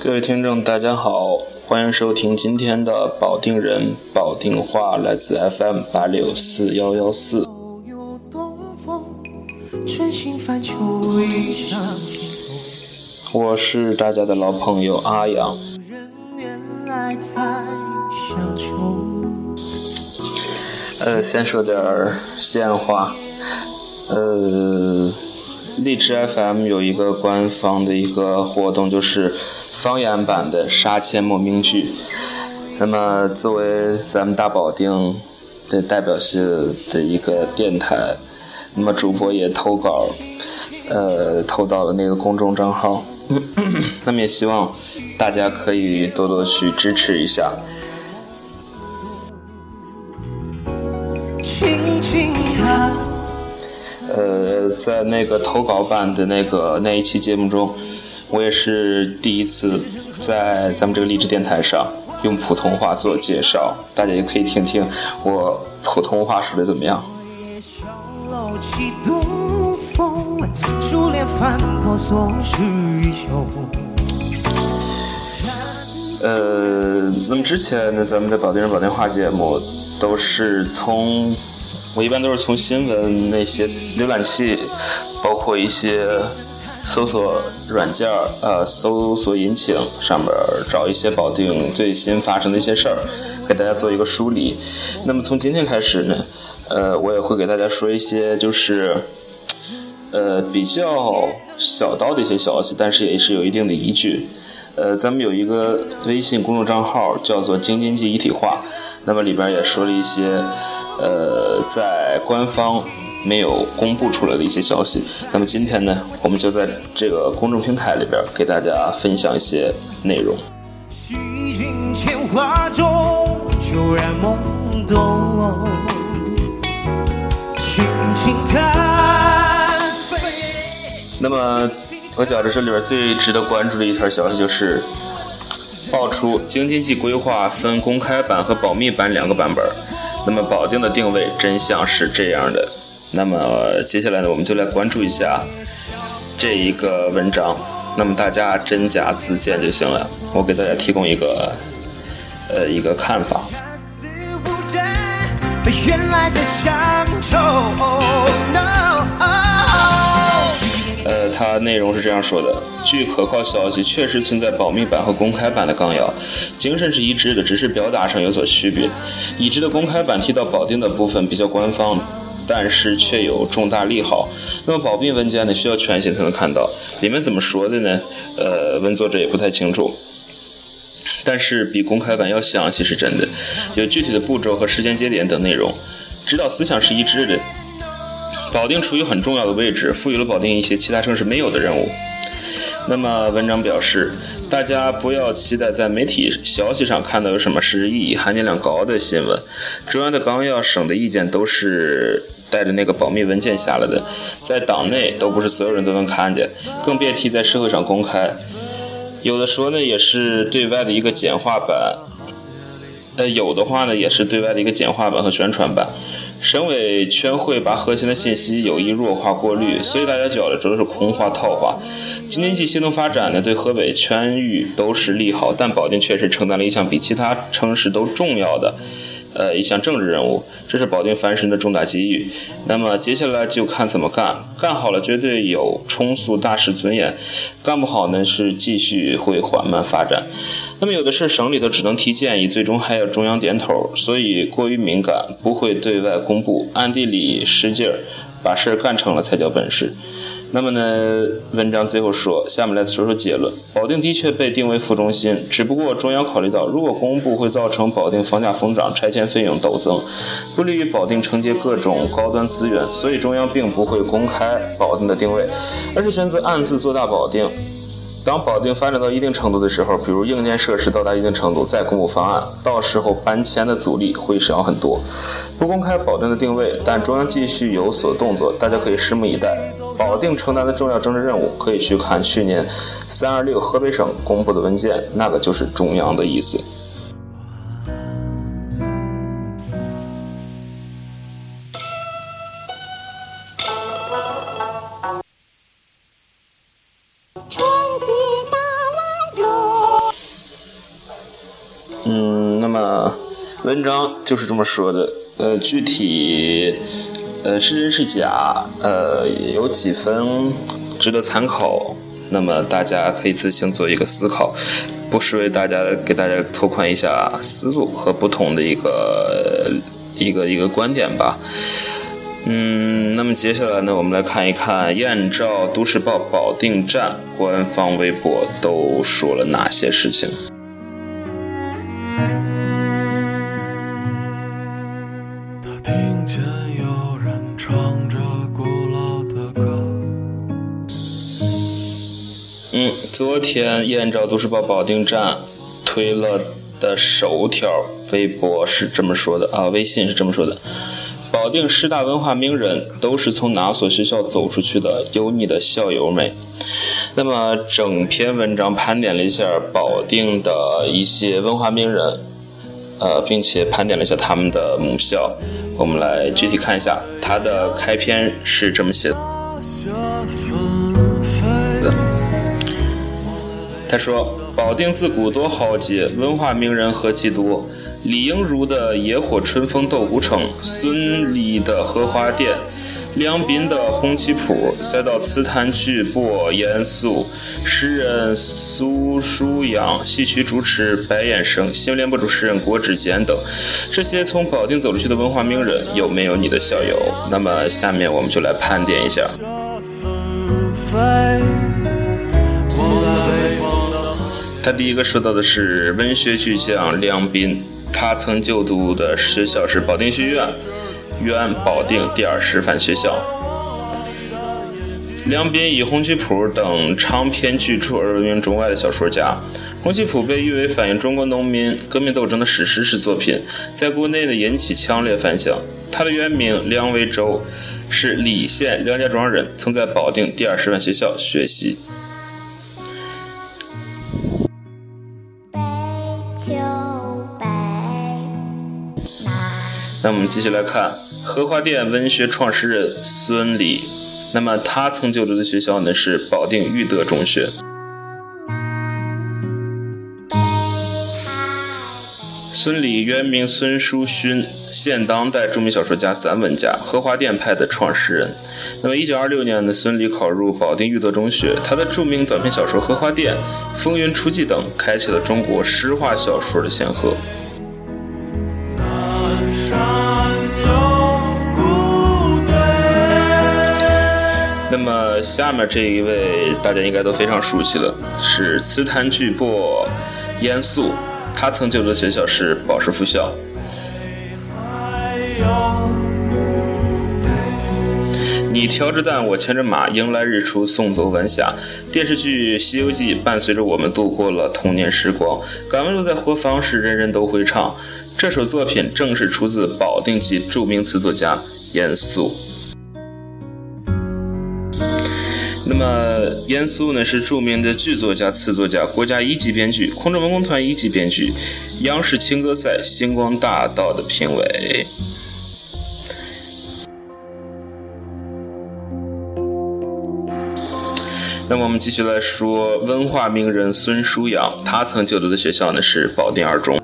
各位听众，大家好，欢迎收听今天的保定人保定话，来自 FM 八六四幺幺四。我是大家的老朋友阿阳。呃，先说点儿闲话。呃，荔枝 FM 有一个官方的一个活动，就是方言版的杀阡陌名剧。那么，作为咱们大保定的代表性的一个电台，那么主播也投稿，呃，投到了那个公众账号。那么也希望大家可以多多去支持一下。呃，在那个投稿版的那个那一期节目中，我也是第一次在咱们这个励志电台上用普通话做介绍，大家也可以听听我普通话说的怎么样。呃，那么之前呢，咱们的保定人保定话节目都是从，我一般都是从新闻那些浏览器，包括一些搜索软件呃，搜索引擎上面找一些保定最新发生的一些事儿，给大家做一个梳理。那么从今天开始呢，呃，我也会给大家说一些就是。呃，比较小道的一些消息，但是也是有一定的依据。呃，咱们有一个微信公众账号叫做“京津冀一体化”，那么里边也说了一些，呃，在官方没有公布出来的一些消息。那么今天呢，我们就在这个公众平台里边给大家分享一些内容。那么，我觉着这里边最值得关注的一条消息就是，爆出京津冀规划分公开版和保密版两个版本。那么保定的定位真相是这样的。那么接下来呢，我们就来关注一下这一个文章。那么大家真假自见就行了。我给大家提供一个呃一个看法。呃。它内容是这样说的：据可靠消息，确实存在保密版和公开版的纲要，精神是一致的，只是表达上有所区别。已知的公开版提到保定的部分比较官方，但是却有重大利好。那么保密文件呢，需要权限才能看到，里面怎么说的呢？呃，文作者也不太清楚。但是比公开版要详细是真的，有具体的步骤和时间节点等内容，指导思想是一致的。保定处于很重要的位置，赋予了保定一些其他城市没有的任务。那么，文章表示，大家不要期待在媒体消息上看到有什么是意义含金量高的新闻。中央的纲要、省的意见都是带着那个保密文件下来的，在党内都不是所有人都能看见，更别提在社会上公开。有的说呢，也是对外的一个简化版；呃，有的话呢，也是对外的一个简化版和宣传版。省委全会把核心的信息有意弱化过滤，所以大家觉得这都是空话套话。京津冀协同发展呢，对河北全域都是利好，但保定确实承担了一项比其他城市都重要的，呃，一项政治任务，这是保定翻身的重大机遇。那么接下来就看怎么干，干好了绝对有重塑大事尊严，干不好呢是继续会缓慢发展。那么有的事省里头只能提建议，最终还要中央点头，所以过于敏感，不会对外公布，暗地里使劲儿，把事儿干成了才叫本事。那么呢，文章最后说，下面来说说结论：保定的确被定为副中心，只不过中央考虑到如果公布会造成保定房价疯涨、拆迁费用陡增，不利于保定承接各种高端资源，所以中央并不会公开保定的定位，而是选择暗自做大保定。当保定发展到一定程度的时候，比如硬件设施到达一定程度，再公布方案，到时候搬迁的阻力会小很多。不公开保定的定位，但中央继续有所动作，大家可以拭目以待。保定承担的重要政治任务，可以去看去年“三二六”河北省公布的文件，那个就是中央的意思。文章就是这么说的。呃，具体呃是真是假，呃有几分值得参考，那么大家可以自行做一个思考，不失为大家给大家拓宽一下思路和不同的一个一个一个观点吧。嗯，那么接下来呢，我们来看一看燕赵都市报保定站官方微博都说了哪些事情。昨天燕赵都市报保定站推了的首条微博是这么说的啊，微信是这么说的。保定十大文化名人都是从哪所学校走出去的？有你的校友没？那么整篇文章盘点了一下保定的一些文化名人，呃，并且盘点了一下他们的母校。我们来具体看一下，它的开篇是这么写的：他说，保定自古多豪杰，文化名人何其多。李应如的野火春风斗古城，孙犁的荷花淀，梁斌的红旗谱，再到词坛巨擘严肃，诗人苏书阳，戏曲主持白燕生，新闻联播主持人郭志坚等，这些从保定走出去的文化名人，有没有你的校友？那么下面我们就来盘点一下。他第一个说到的是文学巨匠梁斌。他曾就读的学校是保定学院，原保定第二师范学校。梁斌以《红旗谱》等长篇巨著而闻名中外的小说家，《红旗谱》被誉为反映中国农民革命斗争的史诗式作品，在国内的引起强烈反响。他的原名梁维洲，是莅县梁家庄人，曾在保定第二师范学校学习。那我们继续来看荷花淀文学创始人孙犁。那么他曾就读的学校呢是保定育德中学。孙犁原名孙书勋，现当代著名小说家、散文家，荷花淀派的创始人。那么1926年呢，孙犁考入保定育德中学，他的著名短篇小说《荷花淀》《风云初霁》等，开启了中国诗化小说的先河。那么下面这一位大家应该都非常熟悉了，是词坛巨擘阎肃，他曾就读的学校是宝石附校。你挑着担，我牵着马，迎来日出，送走晚霞。电视剧《西游记》伴随着我们度过了童年时光。敢问路在何方时，人人都会唱。这首作品正是出自保定籍著名词作家阎肃。那么，阎肃呢是著名的剧作家、词作家，国家一级编剧，空中文工团一级编剧，央视青歌赛星光大道的评委。那么我们继续来说文化名人孙书扬，他曾就读的学校呢是保定二中。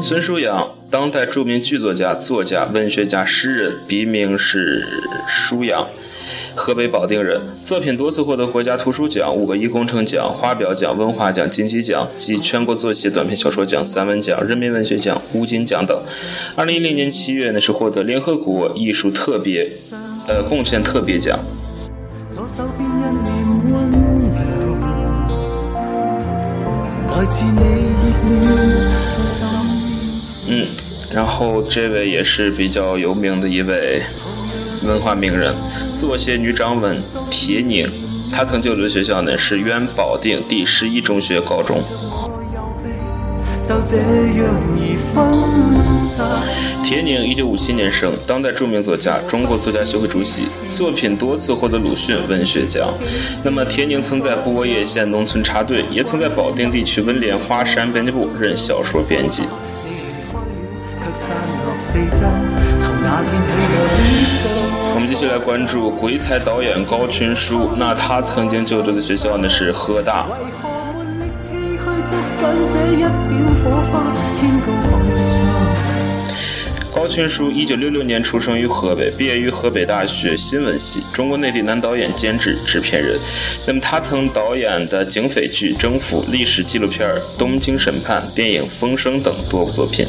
孙书阳，当代著名剧作家、作家、文学家、诗人，笔名是书阳，河北保定人，作品多次获得国家图书奖、五个一工程奖、花表奖、文化奖、金鸡奖及全国作协短篇小说奖、散文奖、人民文学奖、乌金奖等。二零一零年七月呢，是获得联合国艺术特别，呃，贡献特别奖。嗯，然后这位也是比较有名的一位文化名人，作协女掌文铁凝，她曾就读的学校呢是原保定第十一中学高中。铁凝，一九五七年生，当代著名作家，中国作家协会主席，作品多次获得鲁迅文学奖。那么，铁凝曾在博叶县农村插队，也曾在保定地区文联花山编辑部任小说编辑。我们继续来关注鬼才导演高群书，那他曾经就读的学校呢是河大。高群书一九六六年出生于河北，毕业于河北大学新闻系，中国内地男导演、监制、制片人。那么他曾导演的警匪剧《征服》、历史纪录片《东京审判》、电影《风声》等多部作品。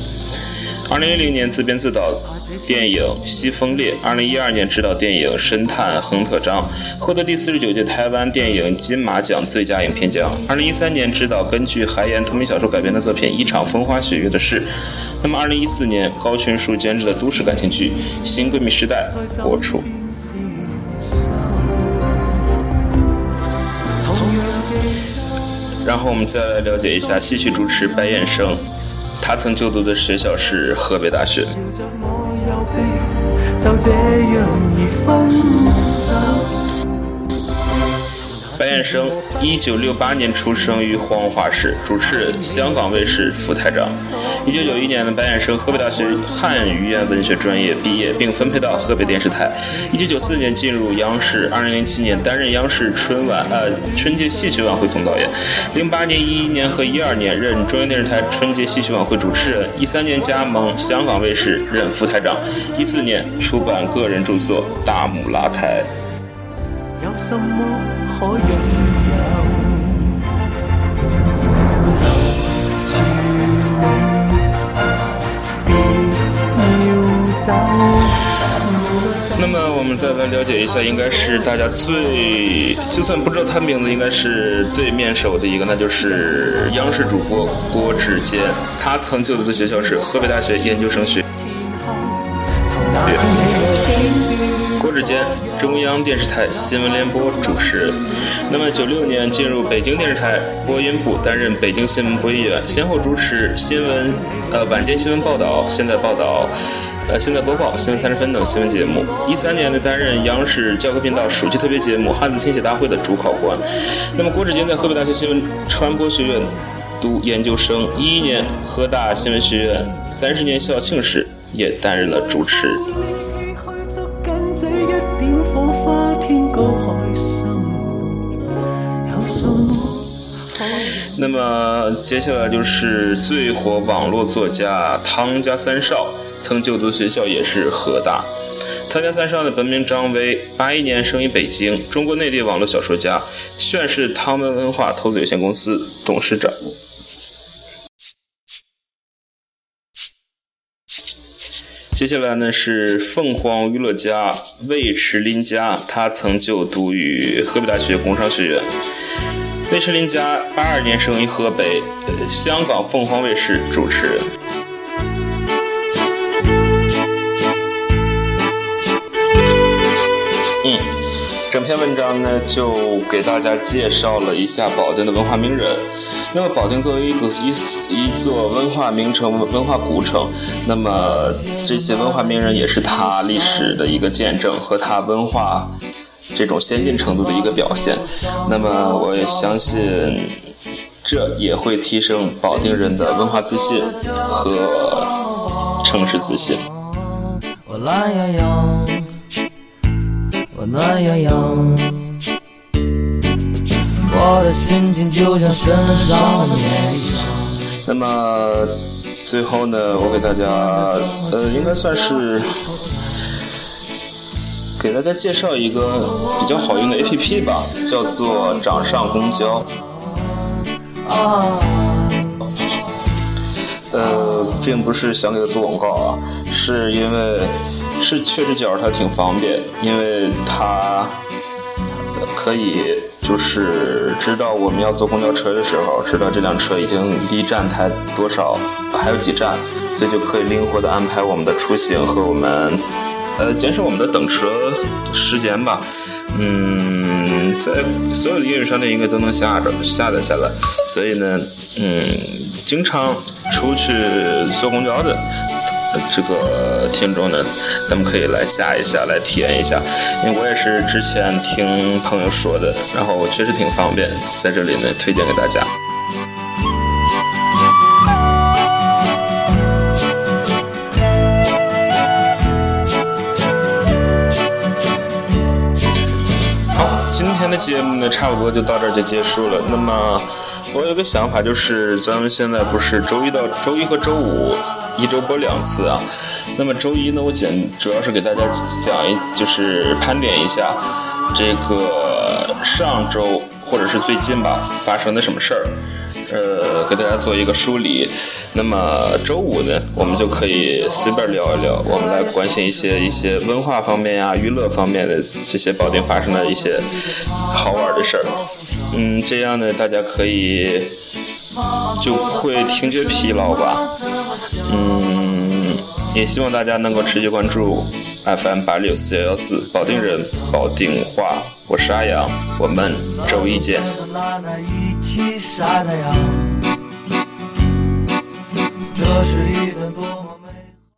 二零一零年自编自导电影《西风烈》，二零一二年执导电影《神探亨特张》，获得第四十九届台湾电影金马奖最佳影片奖。二零一三年执导根据海岩同名小说改编的作品《一场风花雪月的事》。那么二零一四年高群书监制的都市感情剧《新闺蜜时代》播出。然后我们再来了解一下戏曲主持白燕生。他曾就读的学校是河北大学。白白燕生，一九六八年出生于黄骅市，主持人，香港卫视副台长。一九九一年的白燕生，河北大学汉语言文学专业毕业，并分配到河北电视台。一九九四年进入央视，二零零七年担任央视春晚呃春节戏曲晚会总导演。零八年、一一年和一二年任中央电视台春节戏曲晚会主持人。一三年加盟香港卫视任副台长。一四年出版个人著作《大幕拉开》。有什么可拥有？那么我们再来了解一下，应该是大家最就算不知道他名字，应该是最面熟的一个，那就是央视主播郭志坚。他曾就读的学校是河北大学研究生学院。郭志坚，中央电视台新闻联播主持人。那么，九六年进入北京电视台播音部，担任北京新闻播音员，先后主持新闻、呃晚间新闻报道、现在报道、呃现在播报、新闻三十分等新闻节目。一三年呢，担任央视教科频道暑期特别节目《汉字听写大会》的主考官。那么，郭志坚在河北大学新闻传播学院读研究生。一一年，河大新闻学院三十年校庆时也担任了主持。那么接下来就是最火网络作家汤家三少，曾就读学校也是河大。汤家三少的本名张威，八一年生于北京，中国内地网络小说家，现是汤文文化投资有限公司董事长。接下来呢是凤凰娱乐家魏迟林家，他曾就读于河北大学工商学院。魏迟林家八二年生于河北，香港凤凰卫视主持人。嗯，整篇文章呢就给大家介绍了一下保定的文化名人。那么保定作为一个一一座文化名城、文化古城，那么这些文化名人也是它历史的一个见证和它文化。这种先进程度的一个表现，那么我也相信，这也会提升保定人的文化自信和城市自信。我懒洋洋，我暖洋洋，我的心情就像身上的绵羊。那么最后呢，我给大家，呃，应该算是。给大家介绍一个比较好用的 APP 吧，叫做掌上公交。呃，并不是想给他做广告啊，是因为是确实觉得它挺方便，因为它可以就是知道我们要坐公交车的时候，知道这辆车已经离站台多少，还有几站，所以就可以灵活的安排我们的出行和我们。呃，减少我们的等车时间吧。嗯，在所有的应用商店应该都能下着下载下来。所以呢，嗯，经常出去坐公交的这个听众呢，咱们可以来下一下，来体验一下。因为我也是之前听朋友说的，然后确实挺方便，在这里呢推荐给大家。节目呢，差不多就到这儿就结束了。那么，我有个想法，就是咱们现在不是周一到周一和周五一周播两次啊。那么周一呢，我简主要是给大家讲一，就是盘点一下这个上周或者是最近吧发生的什么事儿，呃，给大家做一个梳理。那么周五呢，我们就可以随便聊一聊，我们来关心一些一些文化方面呀、娱乐方面的这些保定发生的一些好玩的事儿。嗯，这样呢，大家可以就会听觉疲劳吧。嗯，也希望大家能够持续关注 FM 八六四幺幺四保定人保定话，我是阿阳，我们周一见。七杀太阳这是一段多